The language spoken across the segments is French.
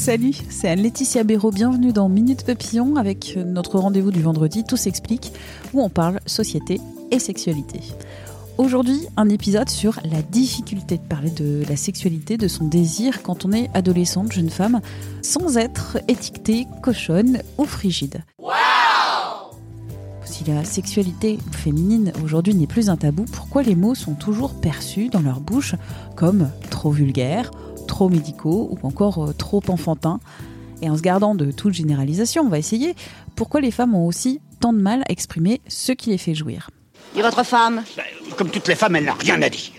Salut, c'est Anne-Laetitia Béraud. Bienvenue dans Minute Papillon avec notre rendez-vous du vendredi Tout s'explique où on parle société et sexualité. Aujourd'hui, un épisode sur la difficulté de parler de la sexualité, de son désir quand on est adolescente, jeune femme, sans être étiquetée cochonne ou frigide. Si la sexualité féminine aujourd'hui n'est plus un tabou, pourquoi les mots sont toujours perçus dans leur bouche comme trop vulgaires, trop médicaux ou encore euh, trop enfantins? Et en se gardant de toute généralisation, on va essayer. Pourquoi les femmes ont aussi tant de mal à exprimer ce qui les fait jouir? Et votre femme? Ben, Comme toutes les femmes, elle n'a rien à dire.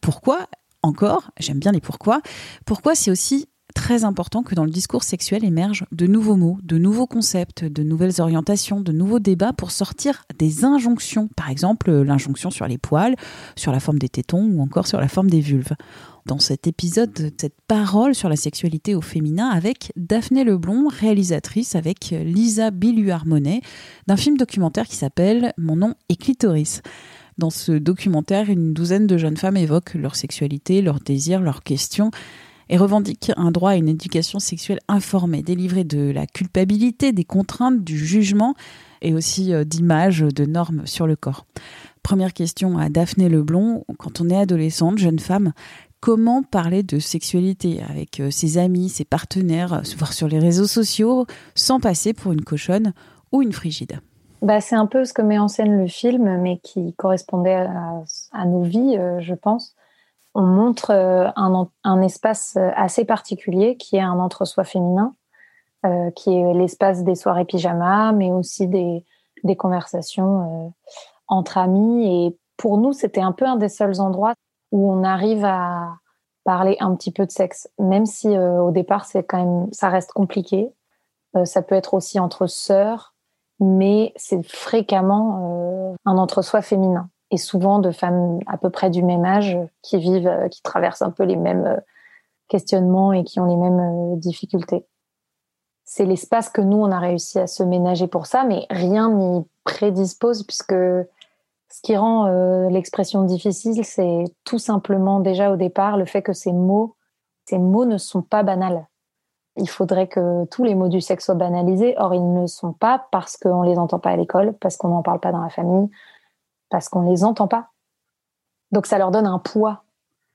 Pourquoi encore, j'aime bien les pourquoi, pourquoi c'est aussi très important que dans le discours sexuel émergent de nouveaux mots, de nouveaux concepts, de nouvelles orientations, de nouveaux débats pour sortir des injonctions. Par exemple, l'injonction sur les poils, sur la forme des tétons ou encore sur la forme des vulves. Dans cet épisode, cette parole sur la sexualité au féminin avec Daphné Leblond, réalisatrice avec Lisa Billuard-Monet, d'un film documentaire qui s'appelle Mon nom est Clitoris. Dans ce documentaire, une douzaine de jeunes femmes évoquent leur sexualité, leurs désirs, leurs questions et revendiquent un droit à une éducation sexuelle informée, délivrée de la culpabilité, des contraintes, du jugement et aussi euh, d'images, de normes sur le corps. Première question à Daphné Leblond, quand on est adolescente, jeune femme, comment parler de sexualité avec euh, ses amis, ses partenaires, se voir sur les réseaux sociaux, sans passer pour une cochonne ou une frigide? Bah, c'est un peu ce que met en scène le film, mais qui correspondait à, à nos vies, euh, je pense. On montre euh, un, espace euh, assez particulier qui est un entre-soi féminin, euh, qui est l'espace des soirées pyjama, mais aussi des, conversations entre amis. Et pour nous, c'était un peu un des seuls endroits où on arrive à parler un petit peu de sexe, même si au départ, c'est quand même, ça reste compliqué. Ça peut être aussi entre sœurs, mais c'est fréquemment un entre-soi féminin et souvent de femmes à peu près du même âge qui vivent, euh, qui traversent un peu les mêmes euh, questionnements et qui ont les mêmes euh, difficultés. C'est l'espace que nous, on a réussi à se ménager pour ça, mais rien n'y prédispose puisque ce qui rend l'expression difficile, c'est tout simplement déjà au départ le fait que ces mots, ces mots ne sont pas banals. Il faudrait que tous les mots du sexe soient banalisés. Or, ils ne le sont pas parce qu'on les entend pas à l'école, parce qu'on n'en parle pas dans la famille, parce qu'on les entend pas. Donc, ça leur donne un poids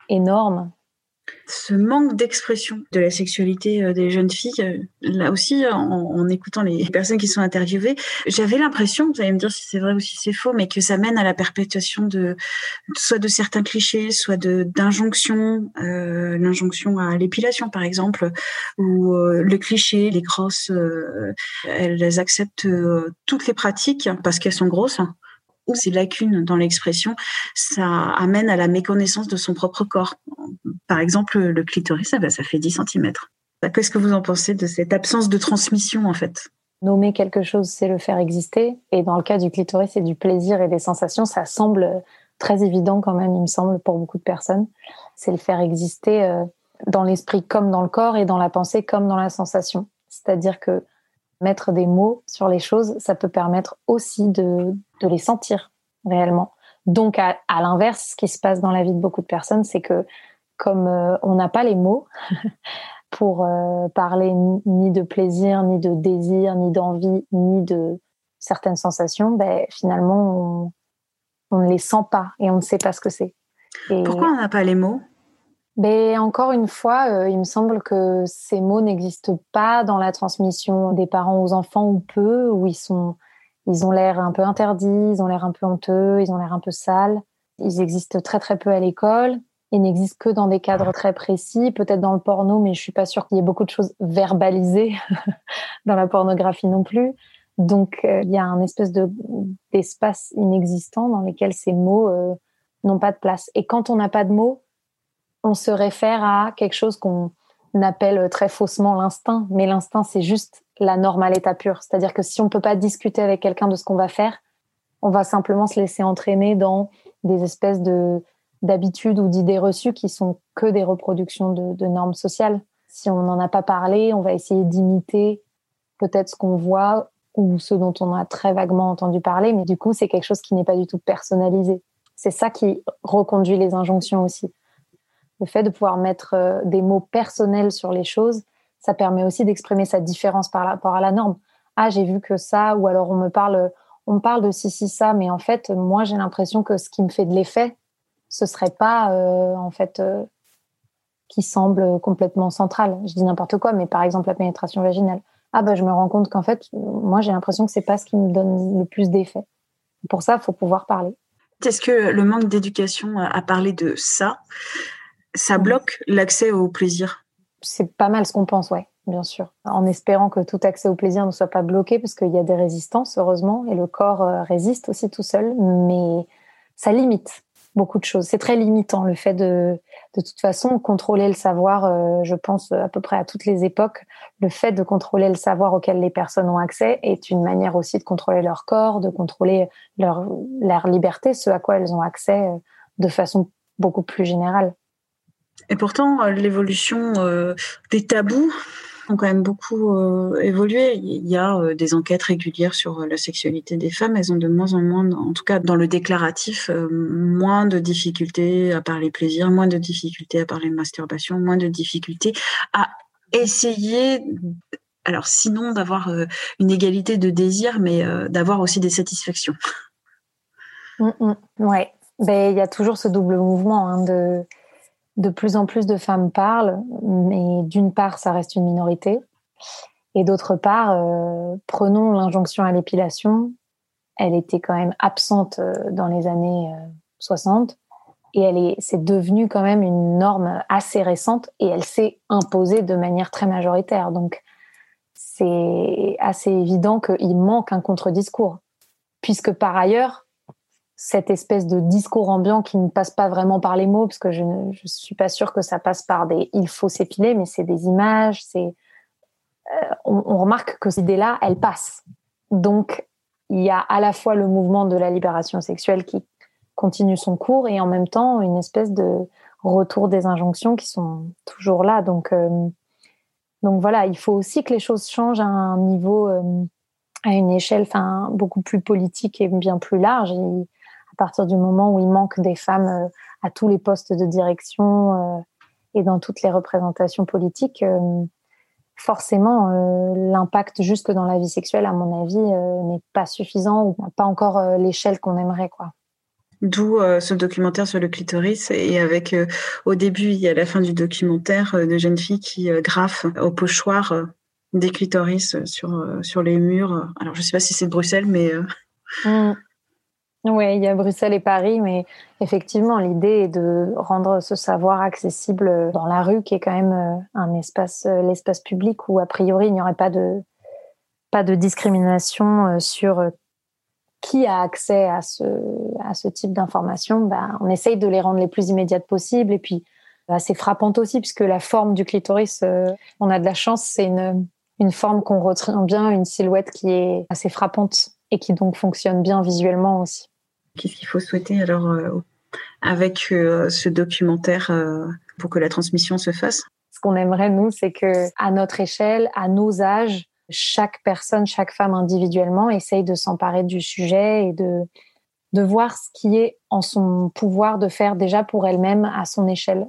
énorme. ce manque d'expression de la sexualité euh, des jeunes filles, euh, là aussi, en, écoutant les personnes qui sont interviewées, j'avais l'impression, vous allez me dire si c'est vrai ou si c'est faux, mais que ça mène à la perpétuation de soit de certains clichés, soit d'injonctions, euh, l'injonction à l'épilation par exemple, ou le cliché, les grosses, elles acceptent toutes les pratiques parce qu'elles sont grosses. Ces lacunes dans l'expression, ça amène à la méconnaissance de son propre corps. Par exemple, le clitoris, ça, ça fait 10 cm. Qu'est-ce que vous en pensez de cette absence de transmission, en fait? Nommer quelque chose, c'est le faire exister. Et dans le cas du clitoris, c'est du plaisir et des sensations. Ça semble très évident quand même, il me semble, pour beaucoup de personnes. C'est le faire exister euh, dans l'esprit comme dans le corps et dans la pensée comme dans la sensation. C'est-à-dire que mettre des mots sur les choses, ça peut permettre aussi de, les sentir réellement. Donc, à, l'inverse, ce qui se passe dans la vie de beaucoup de personnes, c'est que comme euh, on n'a pas les mots pour euh, parler ni, de plaisir, ni de désir, ni d'envie, ni de certaines sensations, ben, finalement, on, ne les sent pas et on ne sait pas ce que c'est. Pourquoi on n'a pas les mots? Mais encore une fois, euh, il me semble que ces mots n'existent pas dans la transmission des parents aux enfants ou peu, où ils sont, ils ont l'air un peu interdits, ils ont l'air un peu honteux, ils ont l'air un peu sales. Ils existent très très peu à l'école. Ils n'existent que dans des cadres très précis, peut-être dans le porno, mais je suis pas sûre qu'il y ait beaucoup de choses verbalisées dans la pornographie non plus. Donc, il y a un espèce de d'espace inexistant dans lequel ces mots n'ont pas de place. Et quand on n'a pas de mots, on se réfère à quelque chose qu'on appelle très faussement l'instinct. Mais l'instinct, c'est juste la norme à l'état pur. C'est-à-dire que si on peut pas discuter avec quelqu'un de ce qu'on va faire, on va simplement se laisser entraîner dans des espèces de d'habitudes ou d'idées reçues qui sont que des reproductions de, normes sociales. Si on n'en a pas parlé, on va essayer d'imiter peut-être ce qu'on voit ou ce dont on a très vaguement entendu parler, mais du coup, c'est quelque chose qui n'est pas du tout personnalisé. C'est ça qui reconduit les injonctions aussi. Le fait de pouvoir mettre euh, des mots personnels sur les choses, ça permet aussi d'exprimer sa différence par rapport à la norme. Ah, j'ai vu que ça, ou alors on me parle, on parle de si, si, ça, mais en fait, moi, j'ai l'impression que ce qui me fait de l'effet, ce serait pas, euh, en fait, euh, qui semble complètement central. Je dis n'importe quoi, mais par exemple, la pénétration vaginale. Ah, bah, je me rends compte qu'en fait, moi, j'ai l'impression que c'est pas ce qui me donne le plus d'effet. Pour ça, il faut pouvoir parler. Est-ce que le manque d'éducation à parler de ça, ça bloque l'accès au plaisir C'est pas mal ce qu'on pense, ouais bien sûr, en espérant que tout accès au plaisir ne soit pas bloqué, parce qu'il y a des résistances, heureusement, et le corps euh, résiste aussi tout seul, mais ça limite beaucoup de choses. C'est très limitant le fait de, de toute façon, contrôler le savoir. Euh, je pense à peu près à toutes les époques, le fait de contrôler le savoir auquel les personnes ont accès est une manière aussi de contrôler leur corps, de contrôler leur, leur liberté, ce à quoi elles ont accès euh, de façon beaucoup plus générale. Et pourtant, l'évolution des tabous ont quand même beaucoup euh, évolué. Il y a euh, des enquêtes régulières sur euh, la sexualité des femmes. Elles ont de moins en moins, en tout cas dans le déclaratif, moins de difficultés à parler plaisir, moins de difficultés à parler masturbation, moins de difficultés à essayer alors sinon d'avoir une égalité de désir, mais d'avoir aussi des satisfactions. Oui, mm, mm. ouais, ben il y a toujours ce double mouvement hein, de de plus en plus de femmes parlent, mais d'une part, ça reste une minorité. Et d'autre part, euh, prenons l'injonction à l'épilation. Elle était quand même absente euh, dans les années 60 euh, et elle est, c'est devenu quand même une norme assez récente et elle s'est imposée de manière très majoritaire. Donc, c'est assez évident qu'il manque un contre-discours. Puisque par ailleurs, cette espèce de discours ambiant qui ne passe pas vraiment par les mots, parce que je ne je suis pas sûre que ça passe par des il faut s'épiler, mais c'est des images, c'est euh, on, remarque que cette idée-là, elle passe. Donc il y a à la fois le mouvement de la libération sexuelle qui continue son cours et en même temps une espèce de retour des injonctions qui sont toujours là. Donc euh, donc voilà, il faut aussi que les choses changent à un niveau, euh, à une échelle, beaucoup plus politique et bien plus large. À partir du moment où il manque des femmes euh, à tous les postes de direction euh, et dans toutes les représentations politiques, euh, forcément, l'impact jusque dans la vie sexuelle, à mon avis, n'est pas suffisant ou pas encore l'échelle qu'on aimerait, quoi. D'où ce documentaire sur le clitoris et avec au début et à la fin du documentaire de jeunes filles qui graffent au pochoir des clitoris sur sur les murs. Alors je sais pas si c'est de Bruxelles, mais mmh. Oui, il y a Bruxelles et Paris, mais effectivement, l'idée est de rendre ce savoir accessible dans la rue, qui est quand même euh, un espace, euh, l'espace public où a priori il n'y aurait pas de pas de discrimination euh, sur qui a accès à ce à ce type d'informations. Ben, on essaye de les rendre les plus immédiates possibles et puis assez frappantes aussi, puisque la forme du clitoris, on a de la chance, c'est une une forme qu'on retient bien, une silhouette qui est assez frappante et qui donc fonctionne bien visuellement aussi. Qu'est-ce qu'il faut souhaiter alors euh, avec euh, ce documentaire euh, pour que la transmission se fasse? Ce qu'on aimerait nous, c'est que à notre échelle, à nos âges, chaque personne, chaque femme individuellement essaye de s'emparer du sujet et de de voir ce qui est en son pouvoir de faire déjà pour elle-même à son échelle.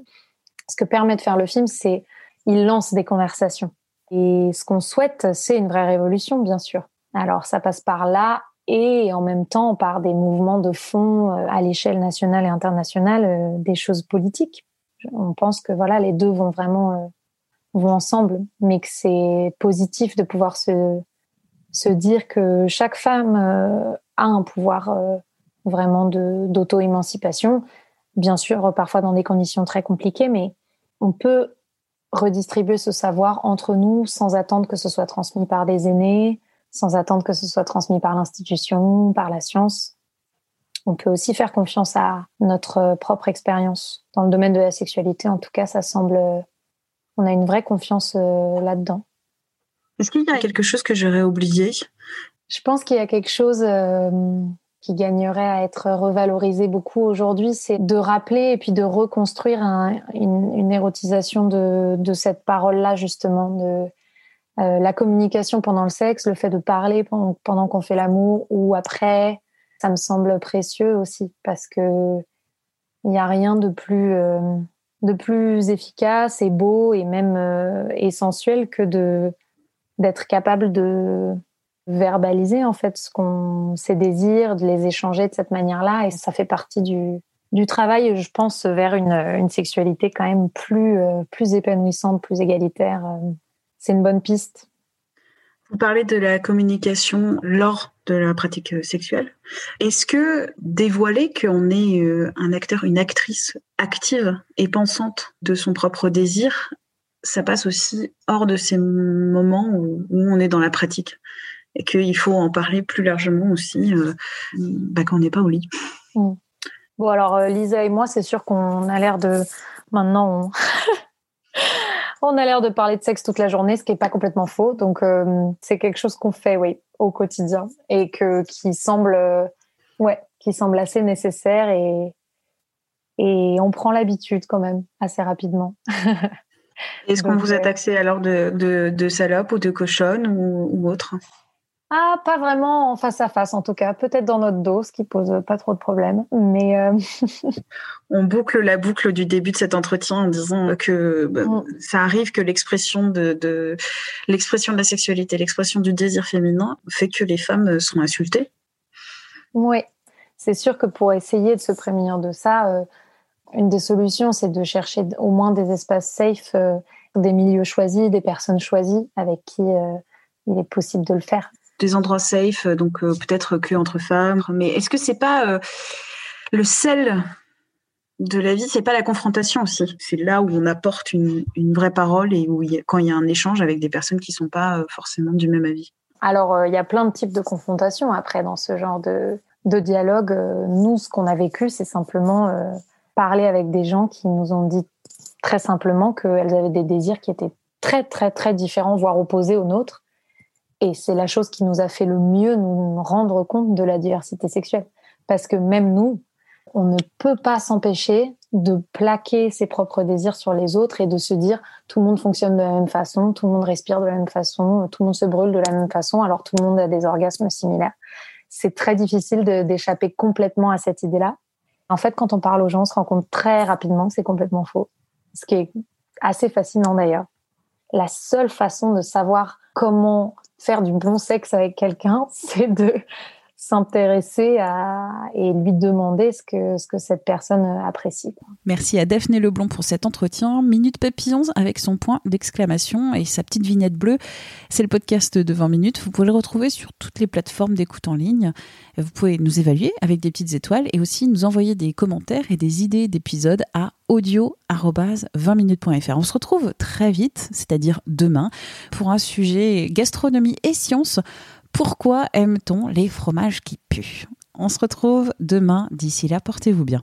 Ce que permet de faire le film, c'est il lance des conversations. Et ce qu'on souhaite, c'est une vraie révolution, bien sûr. Alors ça passe par là et en même temps par des mouvements de fond euh, à l'échelle nationale et internationale, euh, des choses politiques. On pense que voilà, les deux vont vraiment euh, vont ensemble, mais que c'est positif de pouvoir se se dire que chaque femme a un pouvoir vraiment d'auto-émancipation. Bien sûr, parfois dans des conditions très compliquées, mais on peut redistribuer ce savoir entre nous sans attendre que ce soit transmis par des aînés, sans attendre que ce soit transmis par l'institution, par la science. On peut aussi faire confiance à notre propre expérience. Dans le domaine de la sexualité, en tout cas, ça semble, on a une vraie confiance euh, là-dedans. Est-ce qu'il y a quelque chose que j'aurais oublié? Je pense qu'il y a quelque chose euh, qui gagnerait à être revalorisé beaucoup aujourd'hui, c'est de rappeler et puis de reconstruire une, érotisation de, cette parole-là, justement, de euh, la communication pendant le sexe, le fait de parler pendant, qu'on fait l'amour ou après, ça me semble précieux aussi parce que il n'y a rien de plus euh, de plus efficace et beau et même euh, essentiel que de d'être capable de verbaliser en fait ce qu'on ses désirs, de les échanger de cette manière-là. Et ça fait partie du du travail, je pense, vers une, une sexualité quand même plus plus épanouissante, plus égalitaire c'est une bonne piste. Vous parlez de la communication lors de la pratique euh, sexuelle. Est-ce que dévoiler qu'on est euh, un acteur, une actrice active et pensante de son propre désir, ça passe aussi hors de ces moments où, on est dans la pratique et qu'il faut en parler plus largement aussi euh, bah, quand on n'est pas au lit? Mm. Bon alors Lisa et moi, c'est sûr qu'on a l'air de maintenant on a l'air de parler de sexe toute la journée, ce qui n'est pas complètement faux. Donc, euh, c'est quelque chose qu'on fait, oui, au quotidien et que, qui semble, euh, ouais, qui semble assez nécessaire et, et on prend l'habitude quand même assez rapidement. Est-ce qu'on vous a taxé alors de, de, salope ou de cochonne ou, ou autre? Ah, pas vraiment en face à face en tout cas. Peut-être dans notre dos, ce qui pose pas trop de problèmes. Mais euh, on boucle la boucle du début de cet entretien en disant que bah, mm. ça arrive que l'expression de, l'expression de la sexualité, l'expression du désir féminin fait que les femmes sont insultées. Oui, c'est sûr que pour essayer de se prémunir de ça, euh, une des solutions, c'est de chercher au moins des espaces safe, euh, des milieux choisis, des personnes choisies avec qui il est possible de le faire des endroits safe, euh, donc euh, peut-être que entre femmes. Mais est-ce que c'est pas euh, le sel de la vie, c'est pas la confrontation aussi? C'est là où on apporte une, vraie parole et où quand il y a un échange avec des personnes qui sont pas forcément du même avis? Alors il y a plein de types de confrontations après dans ce genre de, de dialogue. nous, ce qu'on a vécu, c'est simplement parler avec des gens qui nous ont dit très simplement qu'elles avaient des désirs qui étaient très très très différents, voire opposés aux nôtres et c'est la chose qui nous a fait le mieux nous rendre compte de la diversité sexuelle. Parce que même nous, on ne peut pas s'empêcher de plaquer ses propres désirs sur les autres et de se dire tout le monde fonctionne de la même façon, tout le monde respire de la même façon, tout le monde se brûle de la même façon, alors tout le monde a des orgasmes similaires. C'est très difficile d'échapper complètement à cette idée-là. En fait, quand on parle aux gens, on se rend compte très rapidement que c'est complètement faux. Ce qui est assez fascinant d'ailleurs. La seule façon de savoir comment faire du bon sexe avec quelqu'un, c'est de s'intéresser à et lui demander ce que ce que cette personne apprécie. Merci à Daphné Leblond pour cet entretien. Minute Papillons avec son point d'exclamation et sa petite vignette bleue. C'est le podcast de 20 minutes. Vous pouvez le retrouver sur toutes les plateformes d'écoute en ligne. Vous pouvez nous évaluer avec des petites étoiles et aussi nous envoyer des commentaires et des idées d'épisodes à audio-20minutes.fr. On se retrouve très vite, c'est-à-dire demain, pour un sujet gastronomie et sciences pourquoi aime-t-on les fromages qui puent? On se retrouve demain. D'ici là, portez-vous bien.